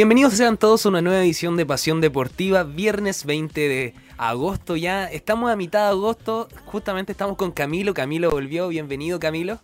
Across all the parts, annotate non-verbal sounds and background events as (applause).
Bienvenidos sean todos a una nueva edición de Pasión Deportiva, viernes 20 de agosto ya. Estamos a mitad de agosto, justamente estamos con Camilo. Camilo volvió, bienvenido Camilo.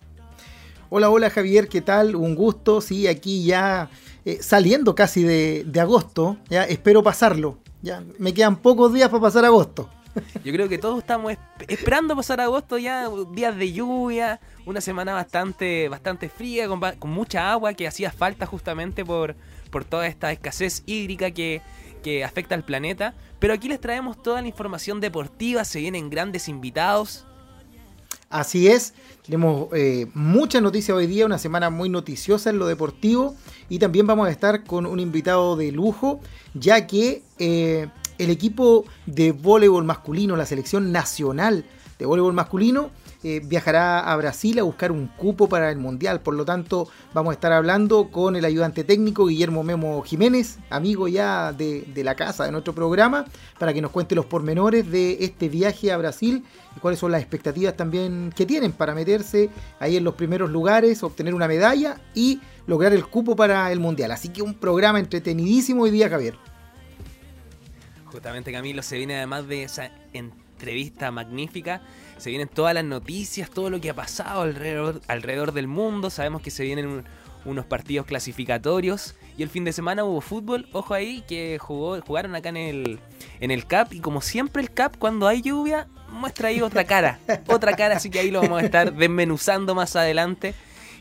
Hola, hola Javier, ¿qué tal? Un gusto, sí, aquí ya eh, saliendo casi de, agosto, ya espero pasarlo. Ya me quedan pocos días para pasar agosto. (laughs) Yo creo que todos estamos esperando pasar agosto ya, días de lluvia, una semana bastante, bastante fría, con, con mucha agua que hacía falta justamente por, por toda esta escasez hídrica que, afecta al planeta. Pero aquí les traemos toda la información deportiva, se vienen grandes invitados. Así es, tenemos eh, muchas noticias hoy día, una semana muy noticiosa en lo deportivo y también vamos a estar con un invitado de lujo, ya que eh, el equipo de voleibol masculino, la selección nacional de voleibol masculino, eh, viajará a Brasil a buscar un cupo para el Mundial. Por lo tanto, vamos a estar hablando con el ayudante técnico Guillermo Memo Jiménez, amigo ya de, la casa de nuestro programa, para que nos cuente los pormenores de este viaje a Brasil y cuáles son las expectativas también que tienen para meterse ahí en los primeros lugares, obtener una medalla y lograr el cupo para el Mundial. Así que un programa entretenidísimo hoy día, Javier. Justamente Camilo se viene además de esa entrevista magnífica se vienen todas las noticias, todo lo que ha pasado alrededor, alrededor del mundo. Sabemos que se vienen unos partidos clasificatorios. Y el fin de semana hubo fútbol, ojo ahí, que jugó, jugaron acá en el, en el CAP. Y como siempre el CAP, cuando hay lluvia, muestra ahí otra cara. (laughs) otra cara, así que ahí lo vamos a estar desmenuzando más adelante.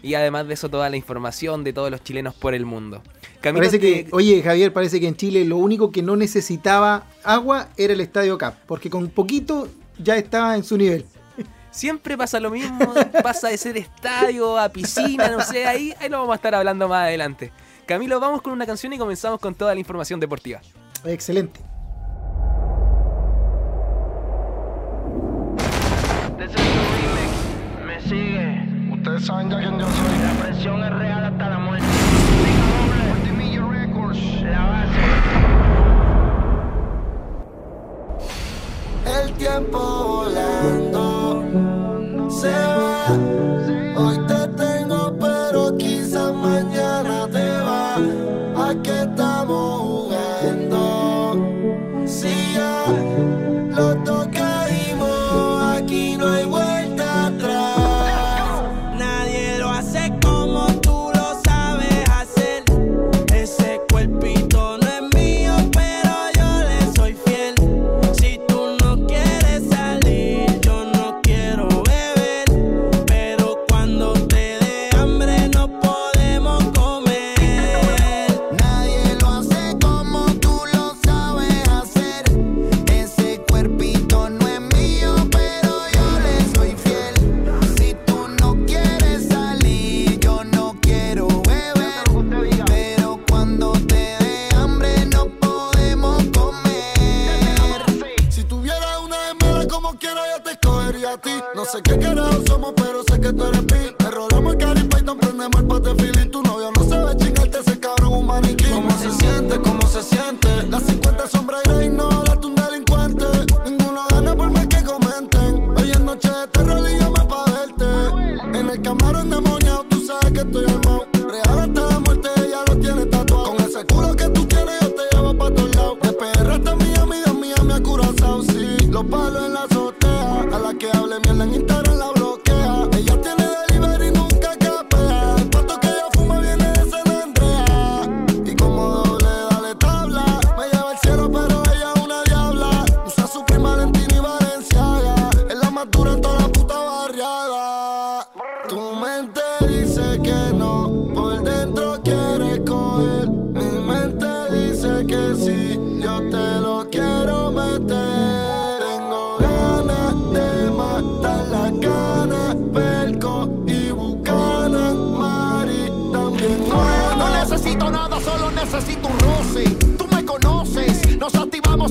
Y además de eso, toda la información de todos los chilenos por el mundo. parece que, oye Javier, parece que en Chile lo único que no necesitaba agua era el Estadio CAP. Porque con poquito ya está en su nivel. Siempre pasa lo mismo, (laughs) pasa de ser estadio a piscina, no sé, ahí, ahí lo vamos a estar hablando más adelante. Camilo, vamos con una canción y comenzamos con toda la información deportiva. Excelente. Me sigue. Ustedes saben ya quién yo soy. La presión es real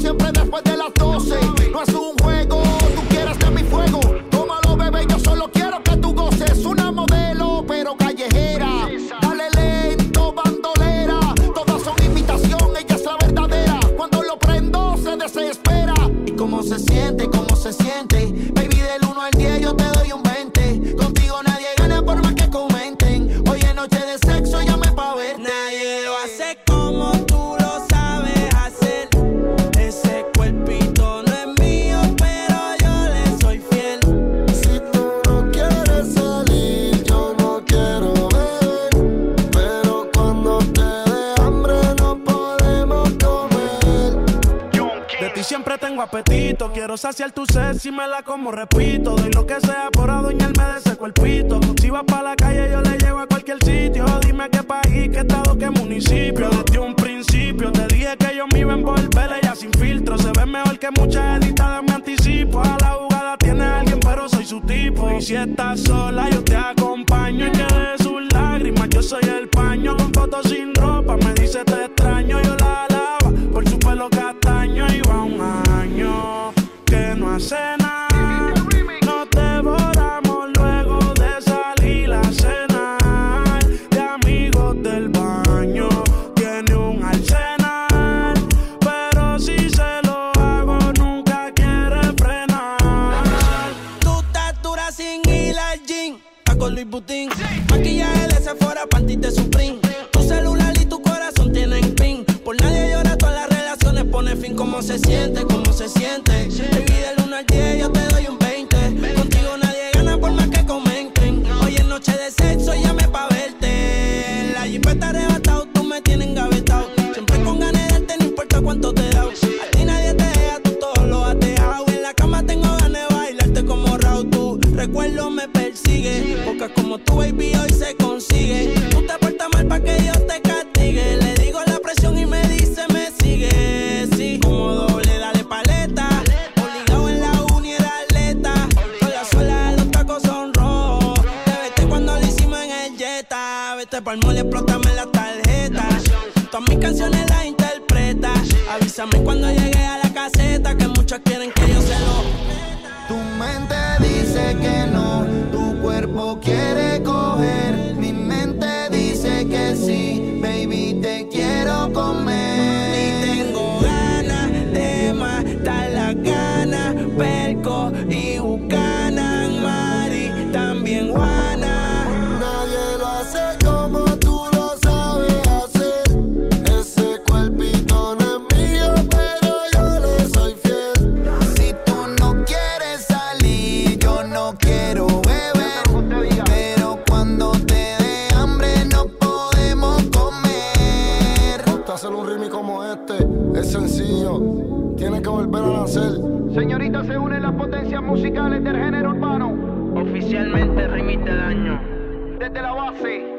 noche de sexo, llame pa' ver. Saciar tu sed si me la como, repito. Doy lo que sea por adueñarme de ese cuerpito. Si vas para la calle, yo le llevo a cualquier sitio. Dime qué país, qué estado, qué municipio. Desde un principio te dije que yo me iba a envolver. Ella sin filtro se ve mejor que muchas editadas. Me anticipo a la jugada. Tiene alguien, pero soy su tipo. Y si estás sola, yo te acompaño. Y que de sus lágrimas, yo soy el paño. Con fotos sin ropa, me dice te extraño. Se siente? ¿Cómo se siente? Jetta. Vete pa'l mole, explótame la tarjeta. Todas mis canciones volver a nacer. Señorita, se unen las potencias musicales del género urbano. Oficialmente remite del año. Desde la base.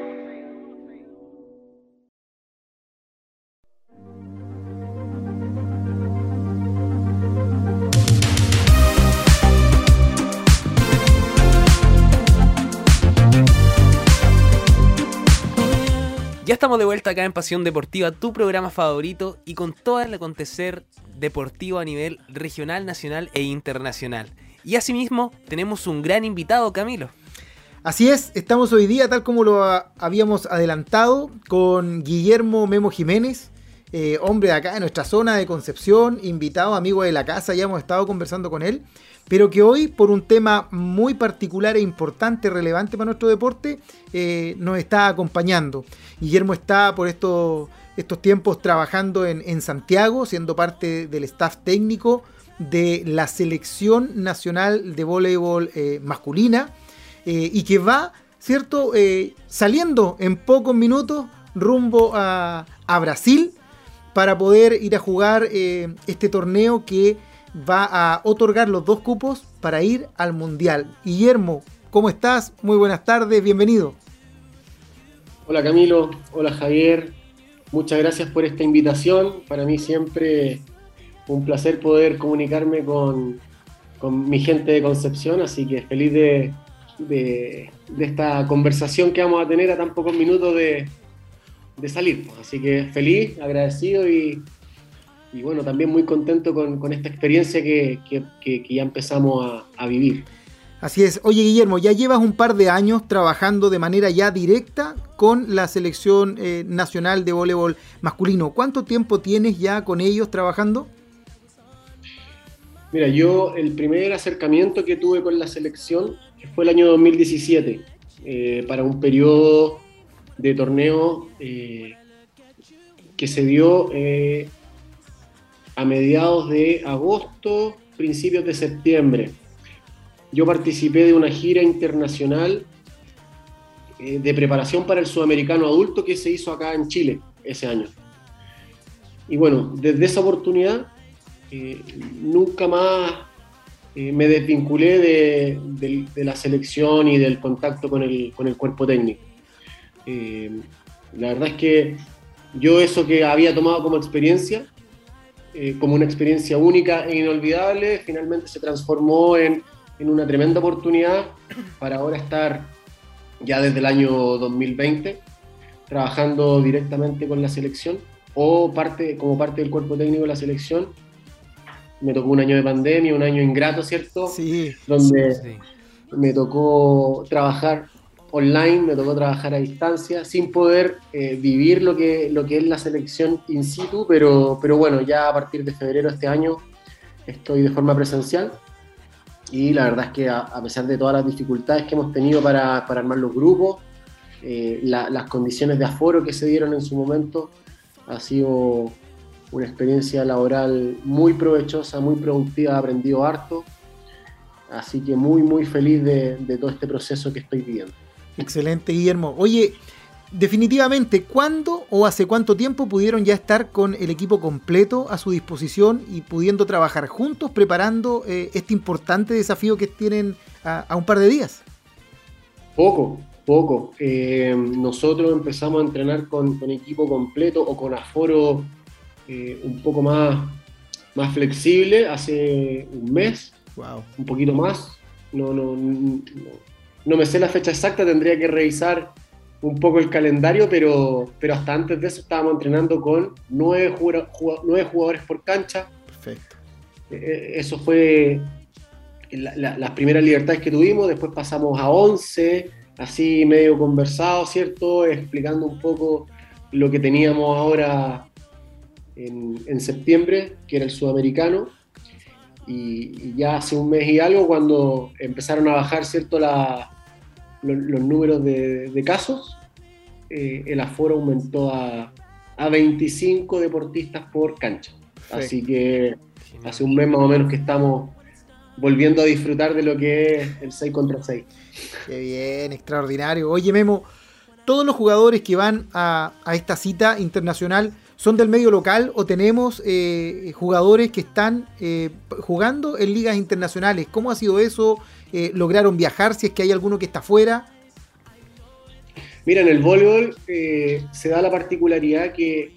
Estamos de vuelta acá en Pasión Deportiva, tu programa favorito y con todo el acontecer deportivo a nivel regional, nacional e internacional. Y asimismo tenemos un gran invitado, Camilo. Así es, estamos hoy día, tal como lo habíamos adelantado, con Guillermo Memo Jiménez, eh, hombre de acá de nuestra zona de Concepción, invitado, amigo de la casa, ya hemos estado conversando con él, pero que hoy, por un tema muy particular e importante, relevante para nuestro deporte, eh, nos está acompañando. Guillermo está por estos, estos tiempos trabajando en, Santiago, siendo parte del staff técnico de la selección nacional de voleibol eh, masculina eh, y que va, ¿cierto? Eh, saliendo en pocos minutos rumbo a, a Brasil para poder ir a jugar este torneo que va a otorgar los dos cupos para ir al Mundial. Guillermo, ¿cómo estás? Muy buenas tardes, bienvenido. Hola Camilo, hola Javier, muchas gracias por esta invitación. Para mí siempre un placer poder comunicarme con, con mi gente de Concepción, así que feliz de, de- esta conversación que vamos a tener a tan pocos minutos de, de salir. Así que feliz, agradecido y, y bueno, también muy contento con, con esta experiencia que, que- que- que ya empezamos a, a vivir. Así es. Oye, Guillermo, ya llevas un par de años trabajando de manera ya directa con la selección eh, nacional de voleibol masculino. ¿Cuánto tiempo tienes ya con ellos trabajando? Mira, yo el primer acercamiento que tuve con la selección fue el año 2017, eh, para un periodo de torneo eh, que se dio eh, a mediados de agosto, principios de septiembre. Yo participé de una gira internacional eh, de preparación para el sudamericano adulto que se hizo acá en Chile ese año. Y bueno, desde esa oportunidad eh, nunca más eh, me desvinculé de, de la selección y del contacto con el, con el cuerpo técnico. La verdad es que yo eso que había tomado como experiencia, como una experiencia única e inolvidable, finalmente se transformó en, en una tremenda oportunidad para ahora estar ya desde el año 2020 trabajando directamente con la selección o parte, como parte del cuerpo técnico de la selección. Me tocó un año de pandemia, un año ingrato, ¿cierto? Sí, Donde Sí. me tocó trabajar online, me tocó trabajar a distancia, sin poder eh, vivir lo que, lo que es la selección in situ, pero, pero bueno, ya a partir de febrero de este año estoy de forma presencial y la verdad es que a, a pesar de todas las dificultades que hemos tenido para, para armar los grupos, eh, la- las condiciones de aforo que se dieron en su momento, ha sido una experiencia laboral muy provechosa, muy productiva, he aprendido harto. Así que muy, muy feliz de, de todo este proceso que estoy viviendo. excelente, Guillermo. Oye, definitivamente, ¿cuándo o hace cuánto tiempo pudieron ya estar con el equipo completo a su disposición y pudiendo trabajar juntos preparando eh, este importante desafío que tienen a, a un par de días? Poco, poco. Eh, nosotros empezamos a entrenar con, con equipo completo o con aforo eh, un poco más, más flexible hace un mes, Wow. un poquito más. No, no, no, no me sé la fecha exacta, tendría que revisar un poco el calendario, pero, pero hasta antes de eso estábamos entrenando con nueve, jugadores por cancha. Perfecto. Eh, Eso fue la- la- las primeras libertades que tuvimos, después pasamos a 11, así medio conversado, ¿cierto? Explicando un poco lo que teníamos ahora en, en septiembre, que era el sudamericano. Y, y ya hace un mes y algo, cuando empezaron a bajar, ¿cierto? La- lo- los números de, de casos, eh, el aforo aumentó a, a 25 deportistas por cancha. Así que hace un mes más o menos que estamos volviendo a disfrutar de lo que es el 6 contra 6. Qué bien, extraordinario. Oye, Memo, todos los jugadores que van a, a esta cita internacional son del medio local o tenemos eh, jugadores que están eh, jugando en ligas internacionales. ¿Cómo ha sido eso? Eh, ¿Lograron viajar si es que hay alguno que está fuera? Mira, en el voleibol eh, se da la particularidad que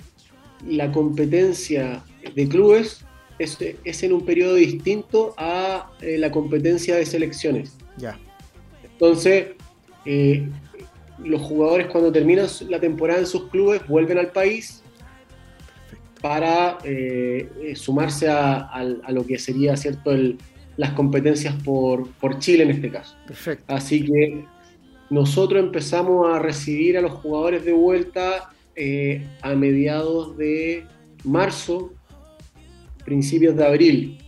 la competencia de clubes es, es en un periodo distinto a eh, la competencia de selecciones. Ya, Entonces, eh, los jugadores cuando terminan la temporada en sus clubes vuelven al país para sumarse a, a lo que sería cierto el- las competencias por, por Chile en este caso. perfecto. Así que nosotros empezamos a recibir a los jugadores de vuelta eh, a mediados de marzo, principios de abril.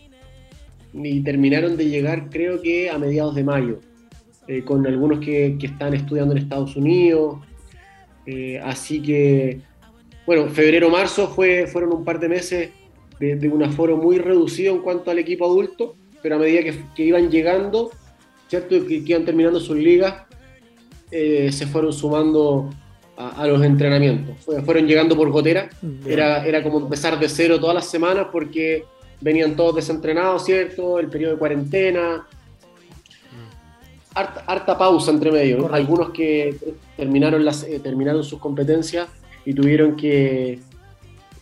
Y terminaron de llegar creo que a mediados de mayo, eh, con algunos que, que están estudiando en Estados Unidos. Eh, así que, bueno, febrero-marzo fue, fueron un par de meses de, de un aforo muy reducido en cuanto al equipo adulto, pero a medida que, que iban llegando, ¿cierto? Que, que iban terminando sus ligas, eh, se fueron sumando a, a los entrenamientos. Fue- fueron llegando por gotera. Bien. Era, era como empezar de cero todas las semanas porque venían todos desentrenados, ¿cierto? El periodo de cuarentena. Harta, harta pausa entre medio. ¿no? Algunos que terminaron, las, eh, terminaron sus competencias y tuvieron que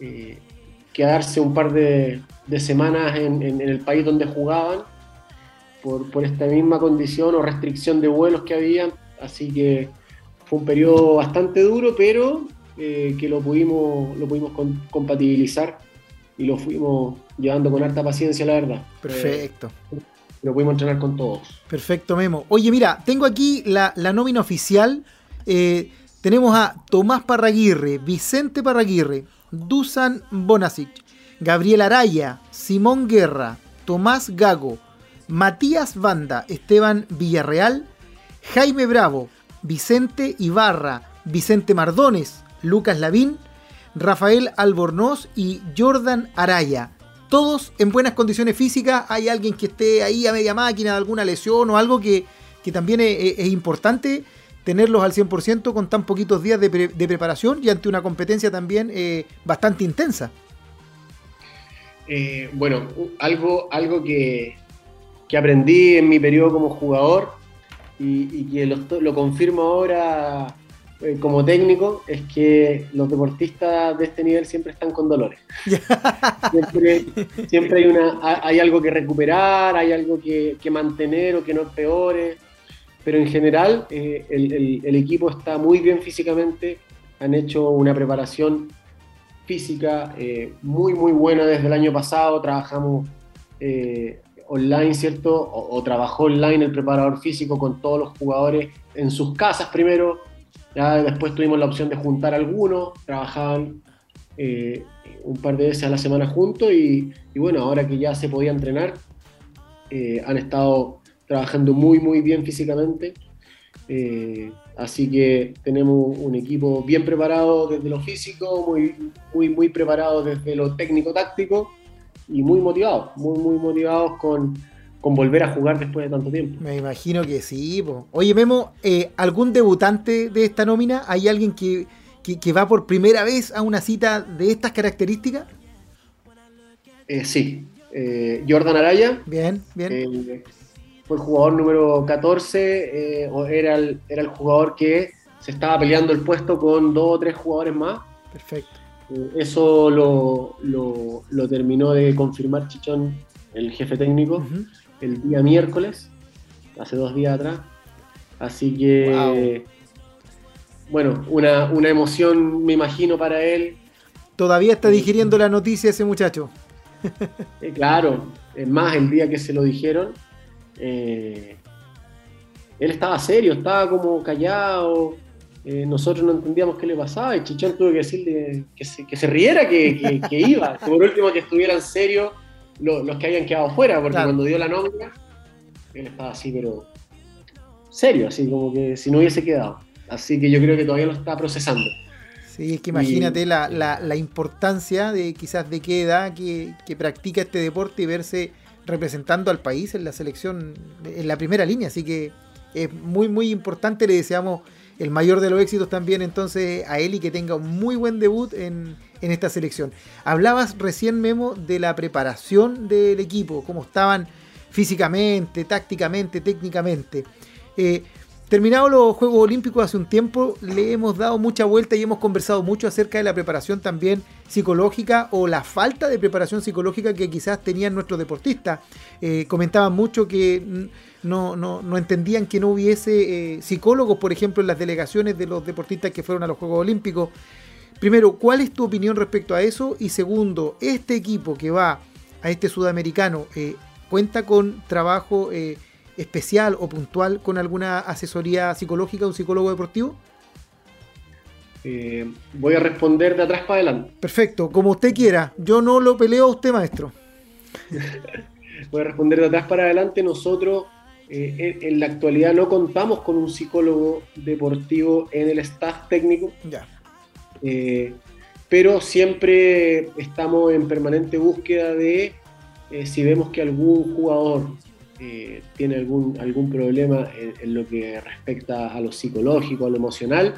eh, quedarse un par de, de semanas en, en- en el país donde jugaban por, por esta misma condición o restricción de vuelos que había. Así que fue un periodo bastante duro, pero eh, que lo pudimos, lo pudimos con- compatibilizar y lo fuimos llevando con harta paciencia, la verdad. Perfecto. Eh, lo pudimos entrenar con todos. Perfecto, Memo. Oye, mira, tengo aquí la, la nómina oficial. Eh, tenemos a Tomás Parraguirre, Vicente Parraguirre, Dusan Bonasic, Gabriel Araya, Simón Guerra, Tomás Gago, Matías Banda, Esteban Villarreal, Jaime Bravo, Vicente Ibarra, Vicente Mardones, Lucas Lavín, Rafael Albornoz y Jordan Araya. Todos en buenas condiciones físicas. Hay alguien que esté ahí a media máquina, alguna lesión o algo que, que también es, importante tenerlos al 100% con tan poquitos días de, de preparación y ante una competencia también eh, bastante intensa. Eh, bueno, algo, algo que, que aprendí en mi periodo como jugador y, y que lo, lo confirmo ahora eh, como técnico es que los deportistas de este nivel siempre están con dolores. (laughs) siempre, siempre hay, una, ha- hay algo que recuperar, hay algo que, que mantener o que no empeore. Pero en general eh, el, el- el equipo está muy bien físicamente, han hecho una preparación física eh, muy muy buena desde el año pasado, trabajamos eh, online, ¿cierto? O, trabajó online el preparador físico con todos los jugadores en sus casas primero, después tuvimos la opción de juntar algunos, trabajaban eh, un par de veces a la semana juntos y, bueno, ahora que ya se podía entrenar, han estado trabajando muy muy bien físicamente. Así que tenemos un equipo bien preparado desde lo físico, muy, muy, muy preparado desde lo técnico-táctico y muy motivados, muy, muy motivados con, con volver a jugar después de tanto tiempo. Me imagino que sí. po. Oye, Memo, eh, ¿algún debutante de esta nómina? ¿Hay alguien que, que- que va por primera vez a una cita de estas características? Eh, sí, eh, Jordan Araya Bien, bien. Eh, fue el jugador número 14, eh, o era, el, era el jugador que se estaba peleando el puesto con dos o tres jugadores más. Perfecto. Eh, Eso lo, lo- lo terminó de confirmar Chichón, el jefe técnico, el día miércoles, hace dos días atrás. Así que, bueno, una, una emoción, me imagino, para él. Todavía está digiriendo la noticia ese muchacho. (laughs) Eh, claro, es más, el día que se lo dijeron, eh, él estaba serio, estaba como callado. eh, nosotros no entendíamos qué le pasaba y Chichón tuvo que decirle que se, que se riera, que, que- que (laughs) iba. Por último, que estuvieran serios lo- los que habían quedado fuera, porque Claro. cuando dio la nómina, él estaba así, pero serio, así como que si no hubiese quedado. Así que yo creo que todavía lo está procesando. Sí, es que imagínate la, la- la importancia de quizás de qué edad que, que practica este deporte y verse representando al país en la selección, en la primera línea. Así que es muy, muy importante. Le deseamos el mayor de los éxitos también entonces a él y que tenga un muy buen debut en, en esta selección. Hablabas recién, Memo, de la preparación del equipo, cómo estaban físicamente, tácticamente, técnicamente. Eh, Terminados los Juegos Olímpicos hace un tiempo, le hemos dado mucha vuelta y hemos conversado mucho acerca de la preparación también psicológica o la falta de preparación psicológica que quizás tenían nuestros deportistas. Eh, comentaban mucho que no, no- no entendían que no hubiese eh, psicólogos, por ejemplo, en las delegaciones de los deportistas que fueron a los Juegos Olímpicos. Primero, ¿cuál es tu opinión respecto a eso? Y segundo, este equipo que va a este sudamericano eh, cuenta con trabajo especial o puntual con alguna asesoría psicológica, un psicólogo deportivo? Eh, voy a responder de atrás para adelante. Perfecto, como usted quiera. Yo no lo peleo a usted, maestro. (laughs) Voy a responder de atrás para adelante. Nosotros eh, en, en la actualidad no contamos con un psicólogo deportivo en el staff técnico, Ya. eh, pero siempre estamos en permanente búsqueda de eh, si vemos que algún jugador eh, tiene algún, algún problema en, en lo que respecta a lo psicológico, a lo emocional,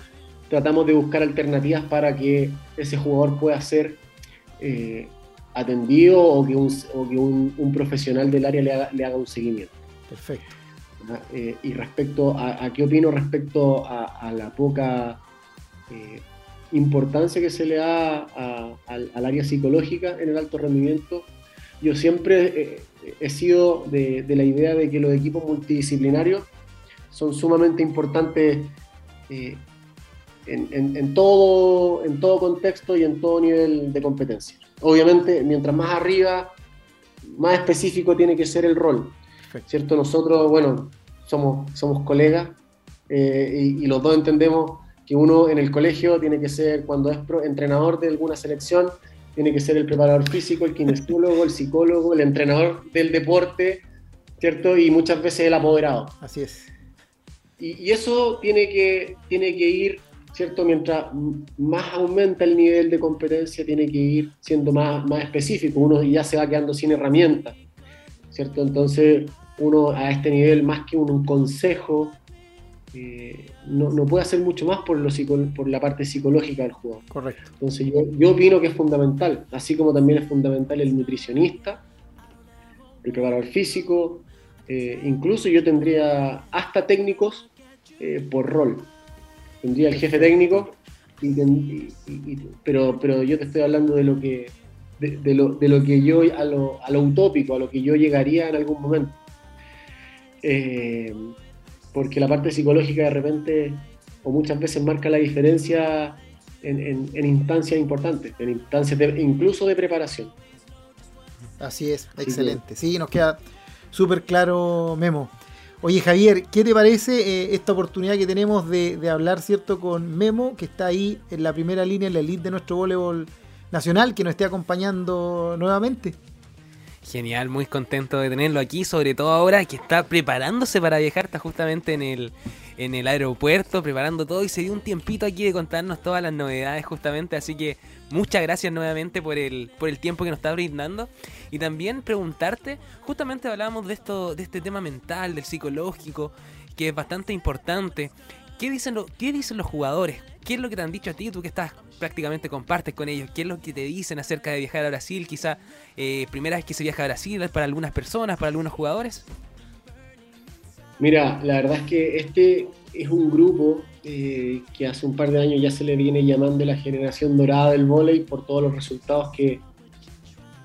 tratamos de buscar alternativas para que ese jugador pueda ser eh, atendido o que, un, o que un, un profesional del área le haga, le haga un seguimiento. Perfecto. ¿verdad? Eh, y respecto a, a qué opino respecto a, a la poca importancia que se le da a- al, al área psicológica en el alto rendimiento, yo siempre he sido de, de la idea de que los equipos multidisciplinarios son sumamente importantes eh, en, en- en todo, en todo contexto y en todo nivel de competencia. Obviamente, mientras más arriba, más específico tiene que ser el rol. ¿cierto? Nosotros, bueno, somos, somos colegas eh, y, y los dos entendemos que uno en el colegio tiene que ser, cuando es pro- entrenador de alguna selección, tiene que ser el preparador físico, el kinesiólogo, el psicólogo, el entrenador del deporte, ¿cierto? Y muchas veces el apoderado. Así es. Y, y eso tiene que, tiene que ir, ¿cierto? Mientras más aumenta el nivel de competencia, tiene que ir siendo más, más específico. Uno ya se va quedando sin herramientas, ¿cierto? Entonces, uno a este nivel, más que un, un consejo, eh, no, no puede hacer mucho más por, lo por la parte psicológica del jugador. Correcto. Entonces yo, yo opino que es fundamental, así como también es fundamental el nutricionista, el preparador físico, eh, incluso yo tendría hasta técnicos eh, por rol. Tendría el jefe técnico, y ten- y- y- y- pero, pero yo te estoy hablando de lo que, de, de lo, de lo que yo, a lo, a lo utópico, a lo que yo llegaría en algún momento. Eh, porque la parte psicológica de repente o muchas veces marca la diferencia en, en- en instancias importantes, en instancias de- incluso de preparación. Así es, excelente. Sí, nos queda súper claro, Memo. Oye, Javier, ¿qué te parece eh, esta oportunidad que tenemos de, de hablar, cierto, con Memo, que está ahí en la primera línea, en la elite de nuestro voleibol nacional, que nos esté acompañando nuevamente? Genial, muy contento de tenerlo aquí, sobre todo ahora que está preparándose para viajar, está justamente en el, en el aeropuerto, preparando todo y se dio un tiempito aquí de contarnos todas las novedades justamente, así que muchas gracias nuevamente por el, por el tiempo que nos está brindando y también preguntarte, justamente hablábamos de esto, de este tema mental, del psicológico, que es bastante importante. ¿Qué dicen, lo- ¿Qué dicen los jugadores? ¿Qué es lo que te han dicho a ti? Tú que estás prácticamente compartes con ellos. ¿Qué es lo que te dicen acerca de viajar a Brasil? Quizá eh, primera vez que se viaja a Brasil para algunas personas, para algunos jugadores. Mira, la verdad es que este es un grupo eh, que hace un par de años ya se le viene llamando la generación dorada del vóley por todos los resultados que,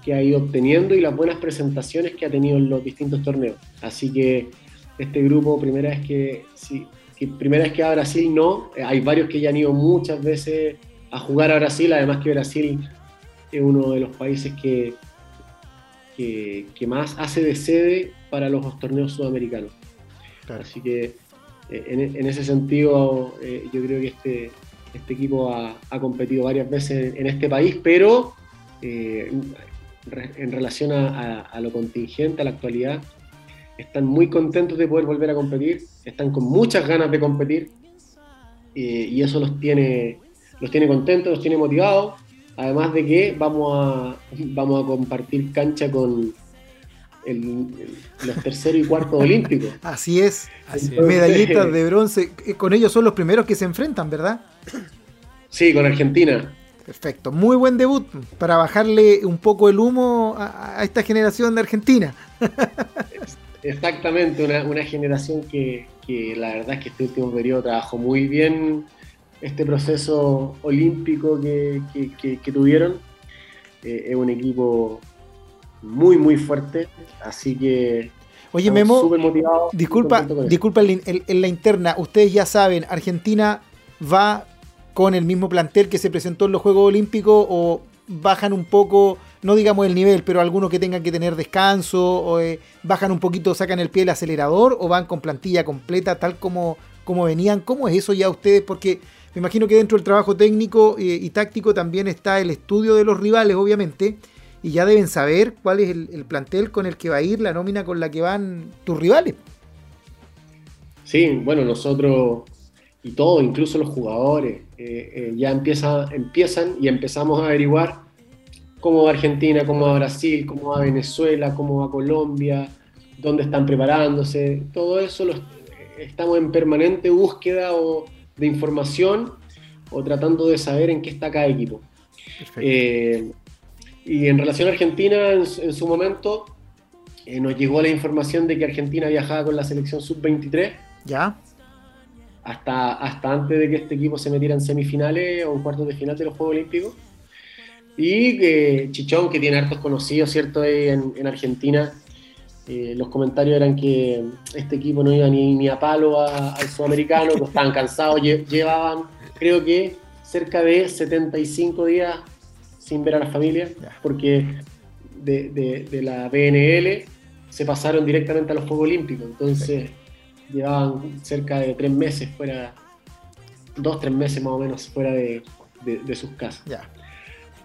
que ha ido obteniendo y las buenas presentaciones que ha tenido en los distintos torneos. Así que este grupo, primera vez que, sí, que primera vez que va a Brasil, no. Eh, Hay varios que ya han ido muchas veces a jugar a Brasil, además que Brasil es uno de los países que, que, que más hace de sede para los torneos sudamericanos. Así que eh, en, en ese sentido eh, yo creo que este, este equipo ha, ha competido varias veces en, este país, pero eh, en relación a, a- a lo contingente, a la actualidad, están muy contentos de poder volver a competir, están con muchas ganas de competir eh, y eso los tiene, los tiene contentos, los tiene motivados, además de que vamos a, (laughs) vamos a compartir cancha con el- el- los terceros y cuartos olímpicos. (laughs) Así es. Así es. Medallistas de bronce. Eh, Con ellos son los primeros que se enfrentan, ¿verdad? Sí, con Argentina. Perfecto. Muy buen debut para bajarle un poco el humo a, a esta generación de Argentina. (laughs) Exactamente, una, una generación que, que la verdad es que este último periodo trabajó muy bien este proceso olímpico que, que- tuvieron. Eh, es un equipo muy, muy fuerte, así que Oye, Memo, Disculpa, disculpa en, en- en la interna. Ustedes ya saben, Argentina va con el mismo plantel que se presentó en los Juegos Olímpicos o bajan un poco, no digamos el nivel, pero algunos que tengan que tener descanso o eh, bajan un poquito, sacan el pie del acelerador o van con plantilla completa tal como, como venían. ¿Cómo es eso ya ustedes? Porque me imagino que dentro del trabajo técnico eh, y táctico también está el estudio de los rivales, obviamente. Y ya deben saber cuál es el, el plantel con el que va a ir, la nómina con la que van tus rivales. Sí, bueno, nosotros y todos, incluso los jugadores, eh, ya empieza, empiezan y empezamos a averiguar cómo va Argentina, cómo va Brasil, cómo va Venezuela, cómo va Colombia, dónde están preparándose. Todo eso lo est- estamos en permanente búsqueda o de información o tratando de saber en qué está cada equipo. Eh, y en relación a Argentina, en, su- en su momento, eh, nos llegó la información de que Argentina viajaba con la selección sub-23 ¿Ya? hasta, hasta antes de que este equipo se metiera en semifinales o en cuartos de final de los Juegos Olímpicos. Y que Chichón, que tiene hartos conocidos, ¿cierto? ahí En, en Argentina, eh, los comentarios eran que este equipo no iba ni, ni a palo al sudamericano, que estaban (laughs) cansados, lle- llevaban, creo que, cerca de 75 días sin ver a la familia, porque de, de- de la BNL se pasaron directamente a los Juegos Olímpicos, entonces llevaban cerca de tres meses fuera, dos, tres meses más o menos fuera de, de- de sus casas. Ya.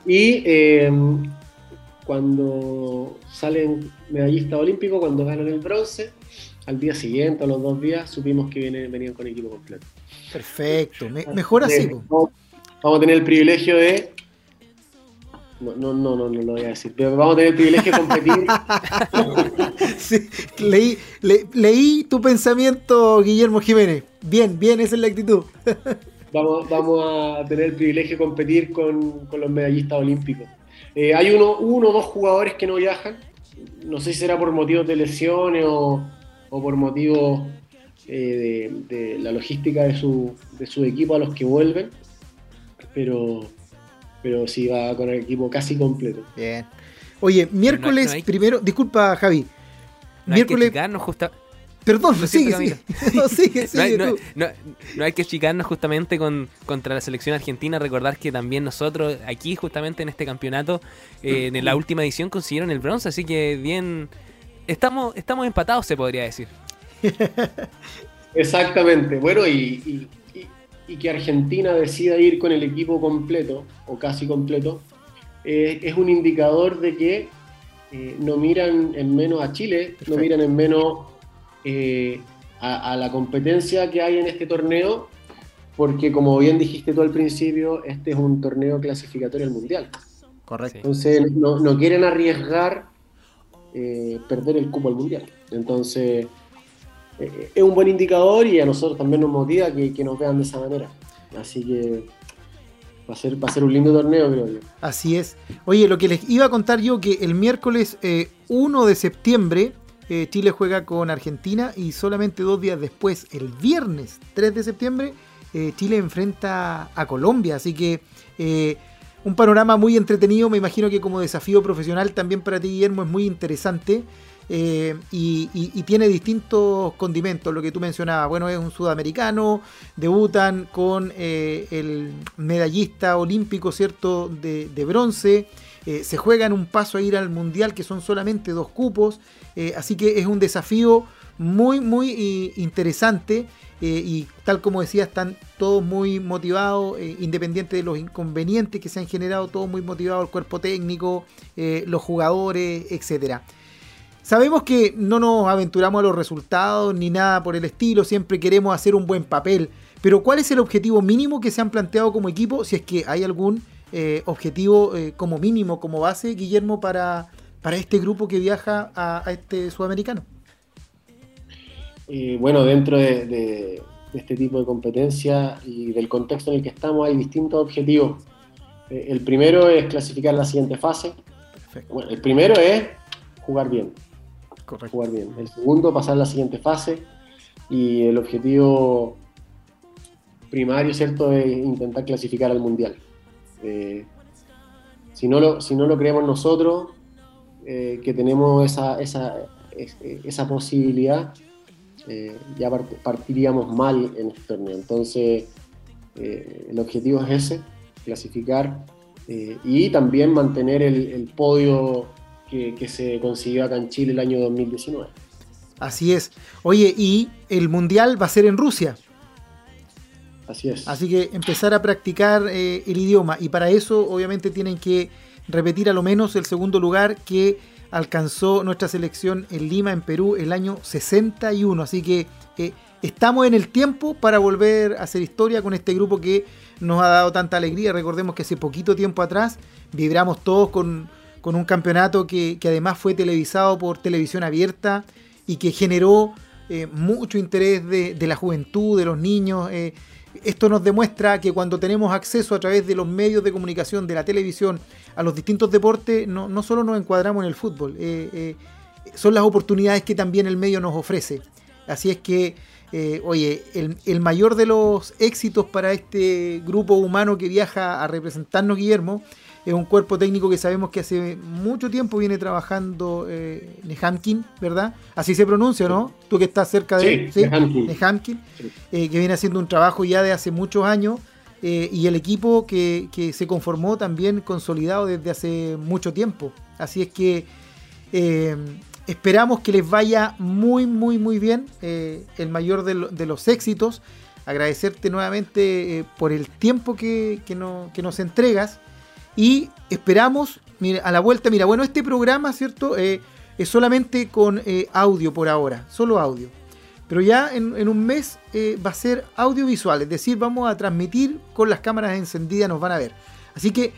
Y eh, cuando salen medallistas olímpicos, cuando ganan el bronce, al día siguiente, a los dos días, supimos que vienen- venían con equipo completo. Perfecto. Me- mejor así. Eh, vamos- Vamos a tener el privilegio de. No, no, no, no, no lo voy a decir. Pero vamos a tener el privilegio de competir. (laughs) Sí, leí, le- leí tu pensamiento, Guillermo Jiménez. Bien, bien, esa es la actitud. (laughs) Vamos, vamos a tener el privilegio de competir con, con los medallistas olímpicos. Eh, hay uno, uno o dos jugadores que no viajan. No sé si será por motivos de lesiones o, o por motivos eh, de, de la logística de su, de su equipo a los que vuelven. Pero, pero sí va con el equipo casi completo. Bien. Oye, miércoles no hay- primero, disculpa Javi. No hay que miércoles, justa- perdón, sigue, sigue. (laughs) No, sigue, no, hay, sigue no- no- no hay que chicarnos justamente con, contra la selección argentina. Recordar que también nosotros, aquí justamente en este campeonato, eh, en la última edición consiguieron el bronce, así que bien. Estamos, estamos empatados, se podría decir. (laughs) Exactamente. Bueno, y, y- y- y que Argentina decida ir con el equipo completo, o casi completo, eh, es un indicador de que eh, no miran en menos a Chile, Perfecto. no miran en menos eh, a, a la competencia que hay en este torneo, porque como bien dijiste tú al principio, este es un torneo clasificatorio al Mundial. Correcto. Entonces no, no quieren arriesgar eh, perder el cupo al mundial. Entonces eh, es un buen indicador y a nosotros también nos motiva que, que nos vean de esa manera. Así que va a ser, va a ser un lindo torneo, creo yo. Así es. Oye, lo que les iba a contar yo, que el miércoles eh, 1 de septiembre eh, Chile juega con Argentina y solamente dos días después, el viernes 3 de septiembre, eh, Chile enfrenta a Colombia. Así que eh, un panorama muy entretenido, me imagino que como desafío profesional también para ti, Guillermo, es muy interesante. y, tiene distintos condimentos, lo que tú mencionabas. Bueno, es un sudamericano, debutan con el medallista olímpico, ¿cierto?, de bronce. Eh, se juegan un paso a ir al mundial, que son solamente dos cupos. eh, así que es un desafío muy, muy eh, interesante. eh, y tal como decía, están todos muy motivados, independiente de los inconvenientes que se han generado, todos muy motivados, el cuerpo técnico, los jugadores, etcétera. Sabemos que no nos aventuramos a los resultados ni nada por el estilo, siempre queremos hacer un buen papel, pero ¿cuál es el objetivo mínimo que se han planteado como equipo? Si es que hay algún eh, objetivo eh, como mínimo, como base, Guillermo, para, para este grupo que viaja a, a este sudamericano. Eh, bueno, dentro de, de- de este tipo de competencia y del contexto en el que estamos hay distintos objetivos. El primero es clasificar la siguiente fase. Perfecto, Bueno, el primero es jugar bien. correcto. jugar bien. El segundo, pasar la siguiente fase. Y el objetivo primario, ¿cierto?, es intentar clasificar al Mundial. Eh, si, no lo, creemos nosotros, eh, que tenemos esa, esa, es- esa posibilidad, eh, ya part- partiríamos mal en este torneo. Entonces, eh, el objetivo es ese, clasificar y también mantener el, el podio que, que se consiguió acá en Chile el año 2019. Así es. Oye, y el mundial va a ser en Rusia. Así es. Así que empezar a practicar eh, el idioma. Y para eso, obviamente, tienen que repetir a lo menos el segundo lugar que alcanzó nuestra selección en Lima, en Perú, el año 61. Así que eh, estamos en el tiempo para volver a hacer historia con este grupo que nos ha dado tanta alegría. Recordemos que hace poquito tiempo atrás vibramos todos con, con un campeonato que, que además fue televisado por televisión abierta y que generó eh, mucho interés de, de la juventud, de los niños. Esto nos demuestra que cuando tenemos acceso a través de los medios de comunicación, de la televisión, a los distintos deportes, no, no solo nos encuadramos en el fútbol, eh, eh, son las oportunidades que también el medio nos ofrece. Así es que, eh, oye, el, el mayor de los éxitos para este grupo humano que viaja a representarnos, Guillermo, es un cuerpo técnico que sabemos que hace mucho tiempo viene trabajando eh, Nehamkin, ¿verdad? Así se pronuncia, ¿no? Tú que estás cerca de Sí, él, Nehamkin. Nehamkin, Sí. eh, que viene haciendo un trabajo ya de hace muchos años eh, y el equipo que, que se conformó también consolidado desde hace mucho tiempo. Así es que eh, esperamos que les vaya muy, muy, muy bien. eh, el mayor de, lo- de los éxitos. Agradecerte nuevamente por el tiempo que, que no- que nos entregas. Y esperamos, mira, a la vuelta, mira, bueno, este programa, ¿cierto? Eh, es solamente con eh, audio por ahora, solo audio. Pero ya en, un mes eh, va a ser audiovisual, es decir, vamos a transmitir con las cámaras encendidas, nos van a ver. Así que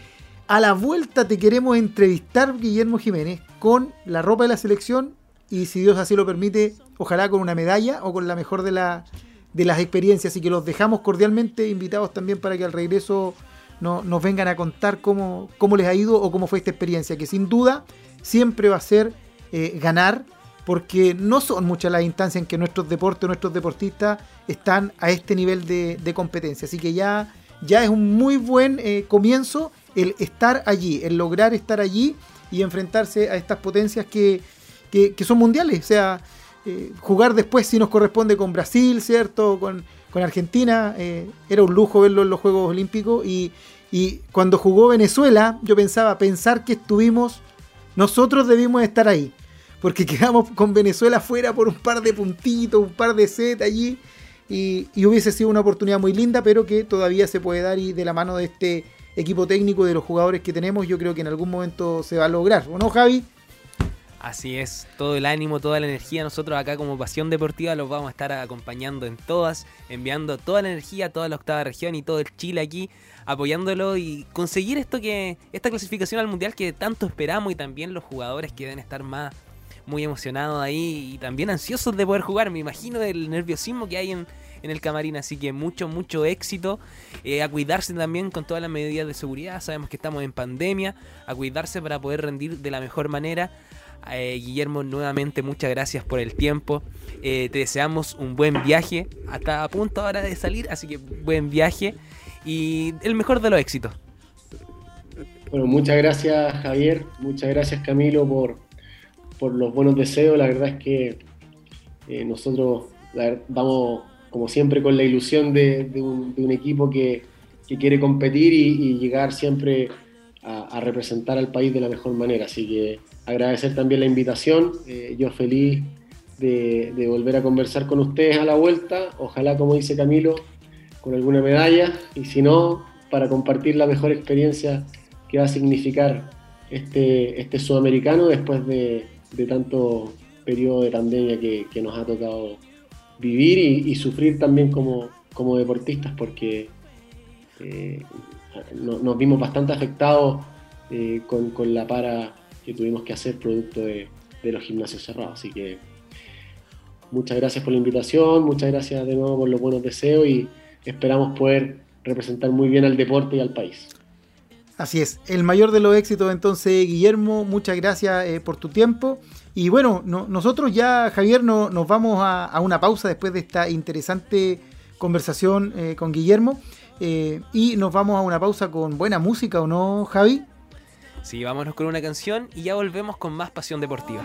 a la vuelta te queremos entrevistar, Guillermo Jiménez, con la ropa de la selección y si Dios así lo permite, ojalá con una medalla o con la mejor de, la, de las experiencias. Así que los dejamos cordialmente invitados también para que al regreso no- nos vengan a contar cómo, cómo les ha ido o cómo fue esta experiencia, que sin duda siempre va a ser eh, ganar, porque no son muchas las instancias en que nuestros deportes, nuestros deportistas están a este nivel de, competencia. Así que ya, ya es un muy buen eh, comienzo el estar allí, el lograr estar allí y enfrentarse a estas potencias que, que- son mundiales. O sea, eh, jugar después si nos corresponde con Brasil, ¿cierto? Con, con Argentina, era un lujo verlo en los Juegos Olímpicos y, y cuando jugó Venezuela, yo pensaba, pensar que estuvimos, nosotros debimos estar ahí, porque (laughs) quedamos con Venezuela fuera por un par de puntitos, un par de set allí, y, y hubiese sido una oportunidad muy linda, pero que todavía se puede dar y de la mano de este equipo técnico, de los jugadores que tenemos, yo creo que en algún momento se va a lograr, ¿o no, Javi? Así es, todo el ánimo, toda la energía, nosotros acá como Pasión Deportiva los vamos a estar acompañando en todas, enviando toda la energía a toda la octava región y todo el Chile aquí, apoyándolo y conseguir esto que, esta clasificación al mundial que tanto esperamos y también los jugadores que deben estar más muy emocionados ahí y también ansiosos de poder jugar, me imagino del nerviosismo que hay en, en el camarín, así que mucho, mucho éxito, eh, a cuidarse también con todas las medidas de seguridad, sabemos que estamos en pandemia, a cuidarse para poder rendir de la mejor manera. Eh, Guillermo, nuevamente muchas gracias por el tiempo. Eh, te deseamos un buen viaje. Hasta a punto ahora de salir, así que buen viaje y el mejor de los éxitos. Bueno, muchas gracias Javier, muchas gracias Camilo por, por los buenos deseos. La verdad es que eh, nosotros vamos como siempre con la ilusión de, un, equipo que, que quiere competir y, llegar siempre a, a representar al país de la mejor manera. Así que agradecer también la invitación. Eh, yo feliz de, de volver a conversar con ustedes a la vuelta. Ojalá, como dice Camilo, con alguna medalla y si no, para compartir la mejor experiencia que va a significar este, este sudamericano después de, de tanto periodo de pandemia que, que nos ha tocado vivir y, sufrir también como, como deportistas porque eh, no- nos vimos bastante afectados eh, con, con la para que tuvimos que hacer producto de, de los gimnasios cerrados. Así que muchas gracias por la invitación, muchas gracias de nuevo por los buenos deseos y esperamos poder representar muy bien al deporte y al país. Así es, el mayor de los éxitos entonces, Guillermo, muchas gracias eh, por tu tiempo. Y bueno, no- nosotros ya, Javier, no- nos vamos a, a una pausa después de esta interesante conversación eh, con Guillermo. eh, y nos vamos a una pausa con buena música, ¿o no, Javi? Sí, vámonos con una canción y ya volvemos con más pasión deportiva.